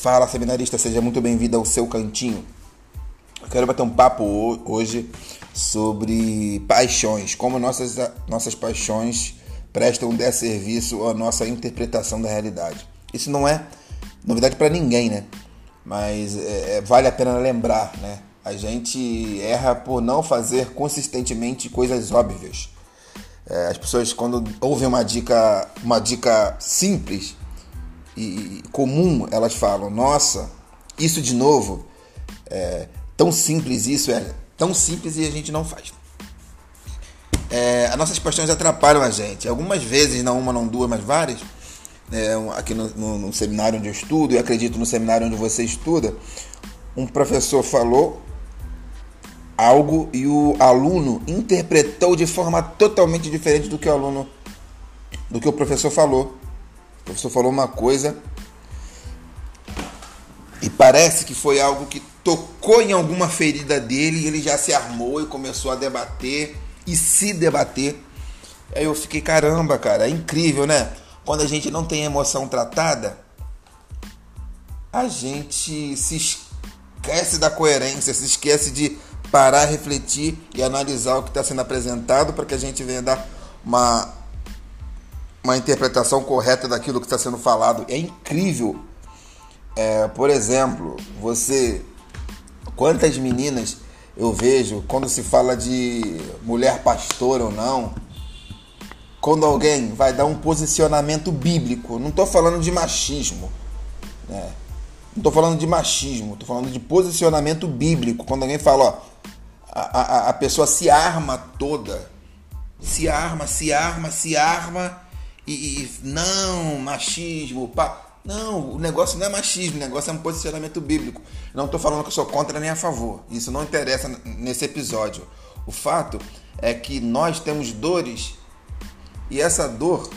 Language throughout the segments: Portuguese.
Fala, seminarista, seja muito bem-vindo ao seu cantinho. Eu quero bater um papo hoje sobre paixões, como nossas, nossas paixões prestam desserviço à nossa interpretação da realidade. Isso não é novidade para ninguém, né? Mas é, é, vale a pena lembrar, né? A gente erra por não fazer consistentemente coisas óbvias. É, as pessoas quando ouvem uma dica, uma dica simples e comum, elas falam: Nossa, isso de novo, é tão simples isso, é tão simples e a gente não faz. É, as nossas paixões atrapalham a gente. Algumas vezes, não uma, não duas, mas várias. É, aqui no, no, no, seminário onde eu estudo, e acredito no seminário onde você estuda, um professor falou algo e o aluno interpretou de forma totalmente diferente do que o aluno, do que o professor falou. O professor falou uma coisa e parece que foi algo que tocou em alguma ferida dele e ele já se armou e começou a debater e se debater. Aí eu fiquei, caramba, cara, é incrível, né? Quando a gente não tem emoção tratada, a gente se esquece da coerência, se esquece de parar, refletir e analisar o que está sendo apresentado para que a gente venha dar uma, uma interpretação correta daquilo que está sendo falado. É incrível. É, por exemplo, você. Quantas meninas eu vejo quando se fala de mulher pastora ou não, quando alguém vai dar um posicionamento bíblico, não estou falando de machismo, né? não estou falando de machismo, estou falando de posicionamento bíblico. Quando alguém fala, ó, a, a, a pessoa se arma toda, se arma, se arma, se arma e, e não, machismo, pá. Não, o negócio não é machismo, o negócio é um posicionamento bíblico. Não estou falando que eu sou contra nem a favor. Isso não interessa nesse episódio. O fato é que nós temos dores e essa dor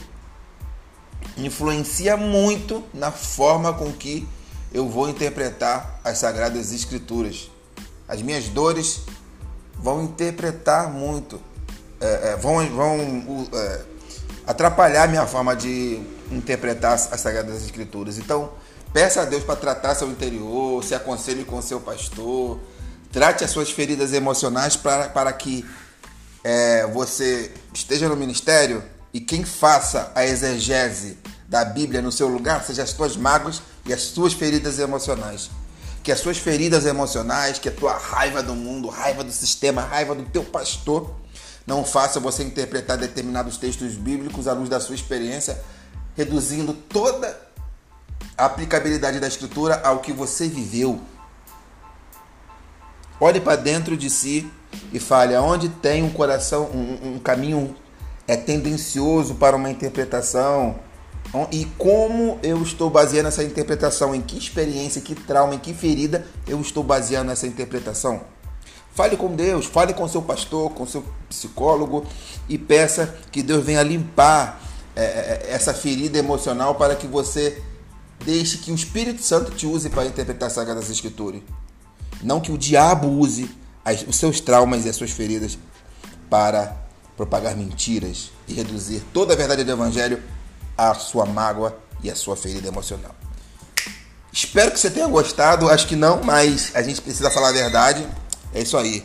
influencia muito na forma com que eu vou interpretar as sagradas escrituras. As minhas dores vão interpretar muito, é, é, vão, vão é, atrapalhar a minha forma de interpretar as Sagradas Escrituras. Então, peça a Deus para tratar seu interior, se aconselhe com seu pastor, trate as suas feridas emocionais para, para que é, você esteja no ministério e quem faça a exegese da Bíblia no seu lugar seja as suas mágoas e as suas feridas emocionais. Que as suas feridas emocionais, que a tua raiva do mundo, raiva do sistema, raiva do teu pastor, não faça você interpretar determinados textos bíblicos à luz da sua experiência, reduzindo toda a aplicabilidade da escritura ao que você viveu. Olhe para dentro de si e fale aonde tem um coração, um, um caminho é tendencioso para uma interpretação e como eu estou baseando essa interpretação, em que experiência, que trauma, em que ferida eu estou baseando essa interpretação. Fale com Deus, fale com seu pastor, com seu psicólogo e peça que Deus venha limpar é, é, essa ferida emocional para que você deixe que o Espírito Santo te use para interpretar as Sagradas Escrituras. Não que o diabo use as, os seus traumas e as suas feridas para propagar mentiras e reduzir toda a verdade do Evangelho à sua mágoa e à sua ferida emocional. Espero que você tenha gostado. Acho que não, mas a gente precisa falar a verdade. É isso aí.